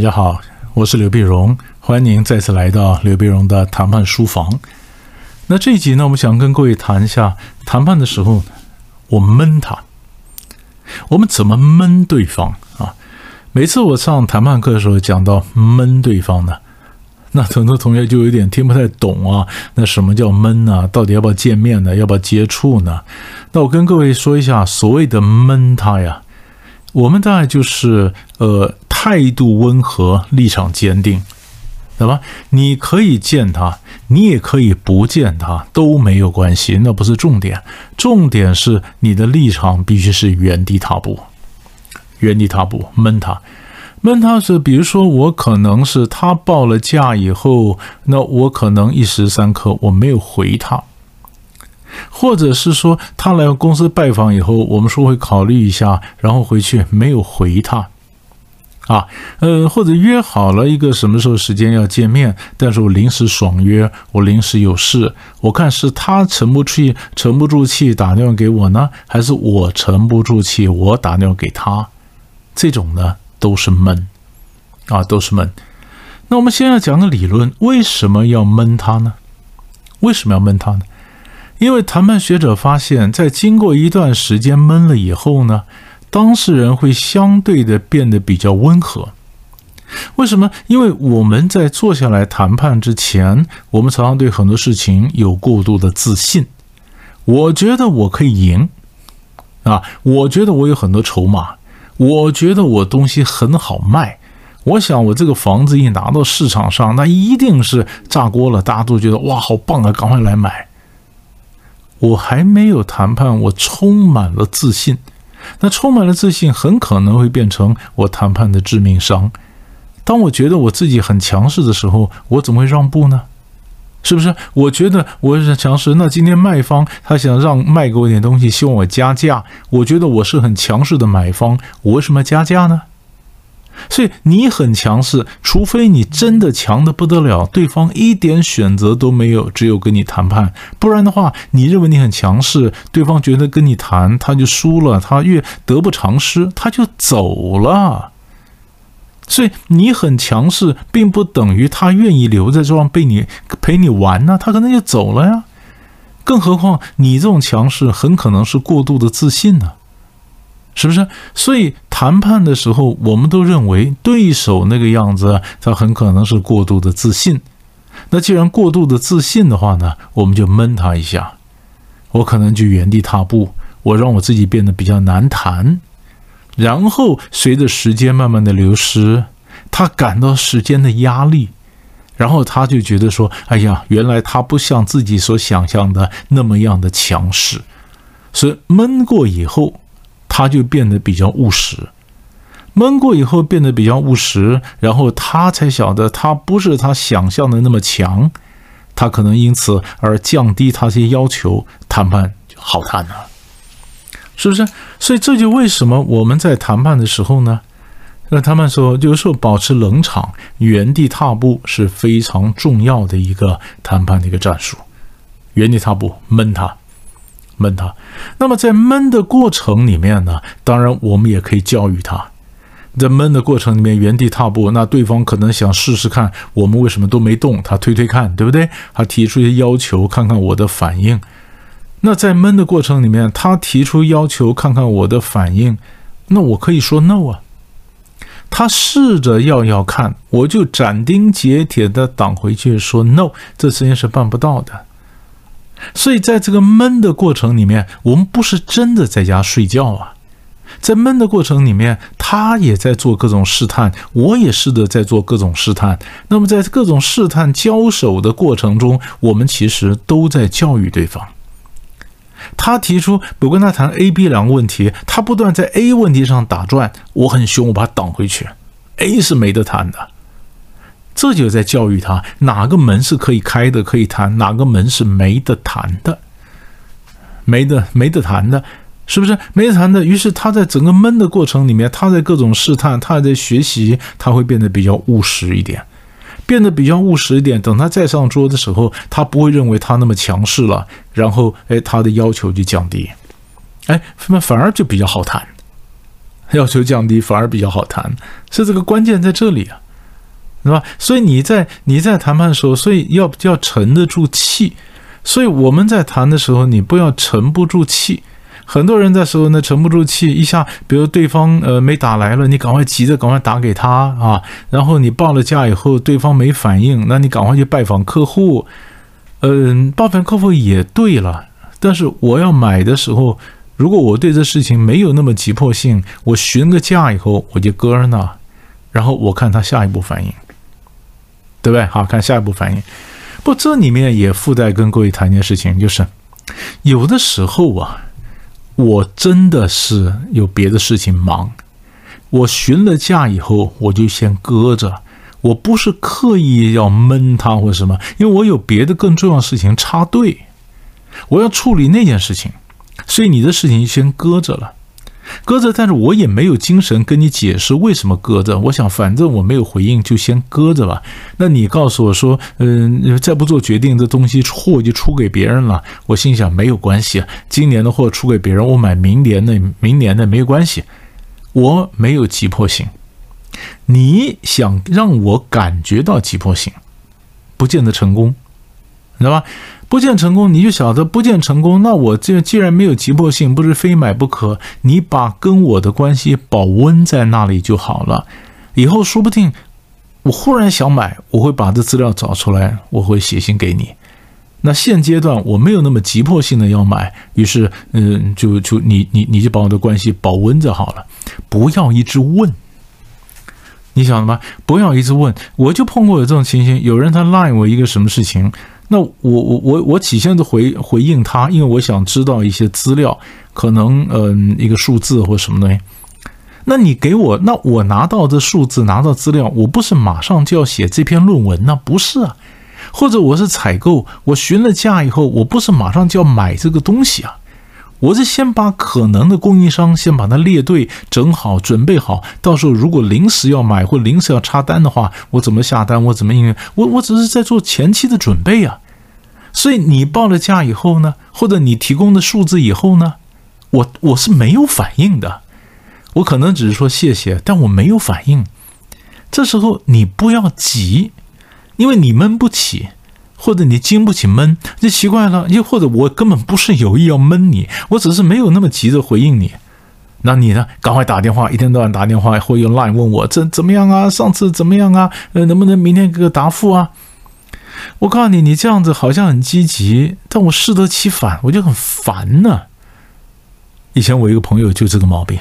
大家好，我是刘碧荣，欢迎您再次来到刘碧荣的谈判书房。那这一集呢，我们想跟各位谈一下谈判的时候，我闷他，我们怎么闷对方啊？每次我上谈判课的时候讲到闷对方呢，那很多同学就有点听不太懂啊。那什么叫闷呢？到底要不要见面呢？要不要接触呢？那我跟各位说一下，所谓的闷他呀，我们大概就是呃。态度温和，立场坚定，对吧？你可以见他，你也可以不见他，都没有关系，那不是重点。重点是你的立场必须是原地踏步，原地踏步，闷他，闷他是，比如说我可能是他报了价以后，那我可能一时三刻我没有回他，或者是说他来公司拜访以后，我们说会考虑一下，然后回去没有回他。啊，呃，或者约好了一个什么时候时间要见面，但是我临时爽约，我临时有事，我看是他沉不住，沉不住气打电话给我呢，还是我沉不住气，我打电话给他，这种呢都是闷，啊，都是闷。那我们先要讲个理论，为什么要闷他呢？为什么要闷他呢？因为谈判学者发现，在经过一段时间闷了以后呢。当事人会相对的变得比较温和，为什么？因为我们在坐下来谈判之前，我们常常对很多事情有过度的自信。我觉得我可以赢，啊，我觉得我有很多筹码，我觉得我东西很好卖。我想我这个房子一拿到市场上，那一定是炸锅了，大家都觉得哇，好棒啊，赶快来买。我还没有谈判，我充满了自信。那充满了自信，很可能会变成我谈判的致命伤。当我觉得我自己很强势的时候，我怎么会让步呢？是不是？我觉得我是强势，那今天卖方他想让卖给我点东西，希望我加价。我觉得我是很强势的买方，我为什么加价呢？所以你很强势，除非你真的强的不得了，对方一点选择都没有，只有跟你谈判。不然的话，你认为你很强势，对方觉得跟你谈他就输了，他越得不偿失，他就走了。所以你很强势，并不等于他愿意留在这上被你陪你玩呢，他可能就走了呀。更何况你这种强势，很可能是过度的自信呢。是不是？所以谈判的时候，我们都认为对手那个样子，他很可能是过度的自信。那既然过度的自信的话呢，我们就闷他一下。我可能就原地踏步，我让我自己变得比较难谈。然后随着时间慢慢的流失，他感到时间的压力，然后他就觉得说：“哎呀，原来他不像自己所想象的那么样的强势。”所以闷过以后。他就变得比较务实，闷过以后变得比较务实，然后他才晓得他不是他想象的那么强，他可能因此而降低他些要求，谈判就好谈了，是不是？所以这就为什么我们在谈判的时候呢？那他们说，有时候保持冷场、原地踏步是非常重要的一个谈判的一个战术，原地踏步闷他。闷他，那么在闷的过程里面呢，当然我们也可以教育他，在闷的过程里面原地踏步，那对方可能想试试看我们为什么都没动，他推推看，对不对？他提出一些要求，看看我的反应。那在闷的过程里面，他提出要求，看看我的反应，那我可以说 no 啊。他试着要要看，我就斩钉截铁的挡回去，说 no，这事情是办不到的。所以，在这个闷的过程里面，我们不是真的在家睡觉啊。在闷的过程里面，他也在做各种试探，我也试着在做各种试探。那么，在各种试探交手的过程中，我们其实都在教育对方。他提出我跟他谈 A、B 两个问题，他不断在 A 问题上打转，我很凶，我把他挡回去。A 是没得谈的。这就在教育他哪个门是可以开的，可以谈；哪个门是没得谈的，没得没得谈的，是不是没得谈的？于是他在整个闷的过程里面，他在各种试探，他还在学习，他会变得比较务实一点，变得比较务实一点。等他再上桌的时候，他不会认为他那么强势了，然后哎，他的要求就降低，哎，反反而就比较好谈。要求降低反而比较好谈，是这个关键在这里啊，对吧？所以你在你在谈判的时候，所以要要沉得住气。所以我们在谈的时候，你不要沉不住气。很多人在时候呢，沉不住气，一下，比如对方呃没打来了，你赶快急着赶快打给他啊，然后你报了价以后，对方没反应，那你赶快去拜访客户。嗯，拜访客户也对了，但是我要买的时候，如果我对这事情没有那么急迫性，我询个价以后我就搁那，然后我看他下一步反应，对不对？好看下一步反应。不，这里面也附带跟各位谈一件事情，就是有的时候啊，我真的是有别的事情忙，我询了价以后，我就先搁着，我不是刻意要闷他或者什么，因为我有别的更重要的事情插队，我要处理那件事情，所以你的事情先搁着了。搁着，但是我也没有精神跟你解释为什么搁着。我想，反正我没有回应，就先搁着吧。那你告诉我说，嗯，再不做决定，这东西货就出给别人了。我心想，没有关系，今年的货出给别人，我买明年的，明年的没有关系，我没有急迫性。你想让我感觉到急迫性，不见得成功，知道吧？不见成功，你就晓得不见成功。那我这既然没有急迫性，不是非买不可。你把跟我的关系保温在那里就好了。以后说不定我忽然想买，我会把这资料找出来，我会写信给你。那现阶段我没有那么急迫性的要买，于是嗯，就就你你你就把我的关系保温着好了，不要一直问。你晓得吗？不要一直问。我就碰过有这种情形，有人他赖我一个什么事情。那我我我我起先的回回应他，因为我想知道一些资料，可能嗯一个数字或什么东西。那你给我，那我拿到这数字，拿到资料，我不是马上就要写这篇论文呢？不是啊，或者我是采购，我询了价以后，我不是马上就要买这个东西啊？我是先把可能的供应商先把它列队整好，准备好，到时候如果临时要买或临时要插单的话，我怎么下单？我怎么应？我我只是在做前期的准备啊。所以你报了价以后呢，或者你提供的数字以后呢，我我是没有反应的，我可能只是说谢谢，但我没有反应。这时候你不要急，因为你闷不起。或者你经不起闷，就奇怪了。又或者我根本不是有意要闷你，我只是没有那么急着回应你。那你呢？赶快打电话，一天到晚打电话，或用 Line 问我这怎么样啊？上次怎么样啊？呃，能不能明天给个答复啊？我告诉你，你这样子好像很积极，但我适得其反，我就很烦呢。以前我一个朋友就这个毛病。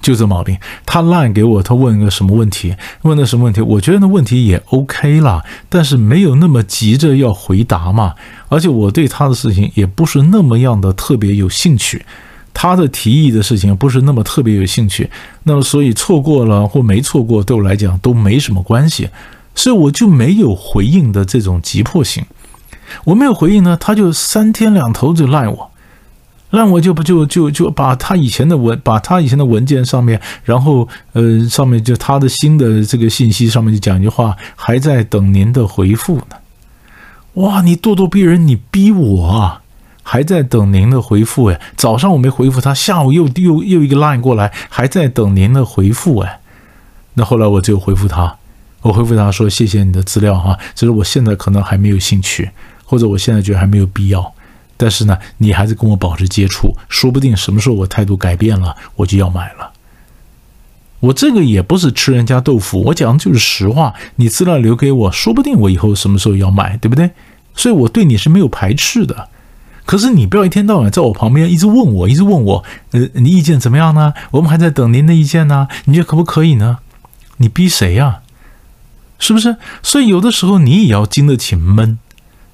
就这毛病，他烂给我，他问个什么问题？问的什么问题？我觉得那问题也 OK 啦，但是没有那么急着要回答嘛。而且我对他的事情也不是那么样的特别有兴趣，他的提议的事情不是那么特别有兴趣。那么所以错过了或没错过，对我来讲都没什么关系，所以我就没有回应的这种急迫性。我没有回应呢，他就三天两头就赖我。赖我就不就就就把他以前的文，把他以前的文件上面，然后呃上面就他的新的这个信息上面就讲一句话，还在等您的回复呢。哇，你咄咄逼人，你逼我啊！还在等您的回复哎，早上我没回复他，下午又又又一个 line 过来，还在等您的回复哎。那后来我就回复他，我回复他说谢谢你的资料哈，只是我现在可能还没有兴趣，或者我现在觉得还没有必要。但是呢，你还是跟我保持接触，说不定什么时候我态度改变了，我就要买了。我这个也不是吃人家豆腐，我讲的就是实话。你资料留给我，说不定我以后什么时候要买，对不对？所以我对你是没有排斥的。可是你不要一天到晚在我旁边一直问我，一直问我，呃，你意见怎么样呢？我们还在等您的意见呢，你觉得可不可以呢？你逼谁呀？是不是？所以有的时候你也要经得起闷。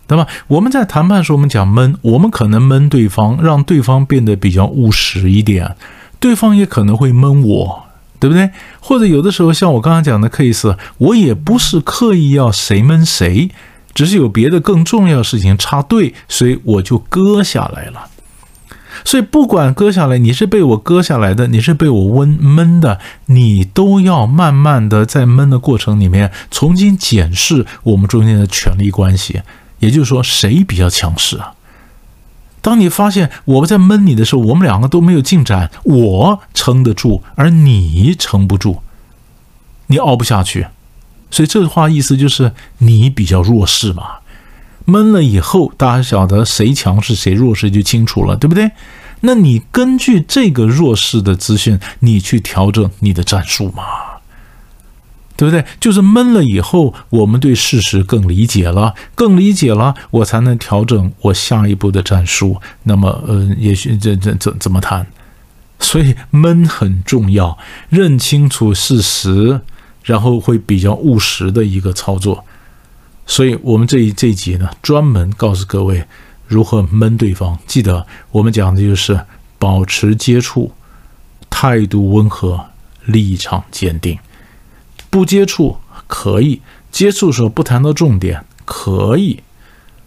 对吧？我们在谈判时候，我们讲闷，我们可能闷对方，让对方变得比较务实一点，对方也可能会闷我，对不对？或者有的时候，像我刚刚讲的 case，我也不是刻意要谁闷谁，只是有别的更重要的事情插队，所以我就割下来了。所以不管割下来，你是被我割下来的，你是被我温闷的，你都要慢慢的在闷的过程里面重新检视我们中间的权力关系。也就是说，谁比较强势啊？当你发现我们在闷你的时候，我们两个都没有进展，我撑得住，而你撑不住，你熬不下去。所以这话意思就是你比较弱势嘛。闷了以后，大家晓得谁强势谁弱势就清楚了，对不对？那你根据这个弱势的资讯，你去调整你的战术嘛，对不对？就是闷了以后，我们对事实更理解了，更理解了，我才能调整我下一步的战术。那么，呃，也许这这怎怎么谈？所以闷很重要，认清楚事实，然后会比较务实的一个操作。所以我们这一这一集呢，专门告诉各位如何闷对方。记得我们讲的就是保持接触，态度温和，立场坚定。不接触可以，接触的时候不谈到重点可以，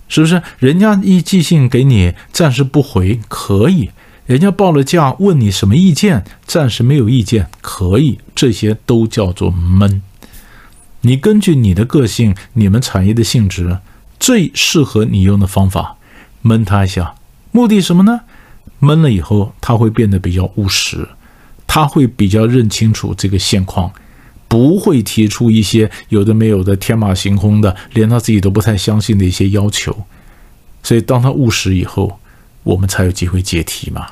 是不是？人家一寄信给你，暂时不回可以；人家报了价问你什么意见，暂时没有意见可以。这些都叫做闷。你根据你的个性、你们产业的性质，最适合你用的方法，闷他一下。目的什么呢？闷了以后，他会变得比较务实，他会比较认清楚这个现况，不会提出一些有的没有的天马行空的，连他自己都不太相信的一些要求。所以，当他务实以后，我们才有机会解题嘛。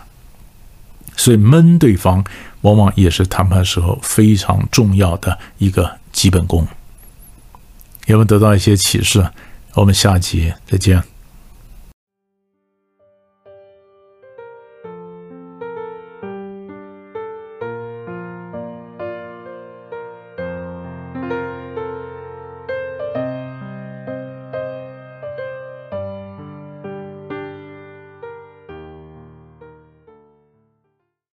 所以，闷对方往往也是谈判时候非常重要的一个基本功。有没有得到一些启示？我们下集再见。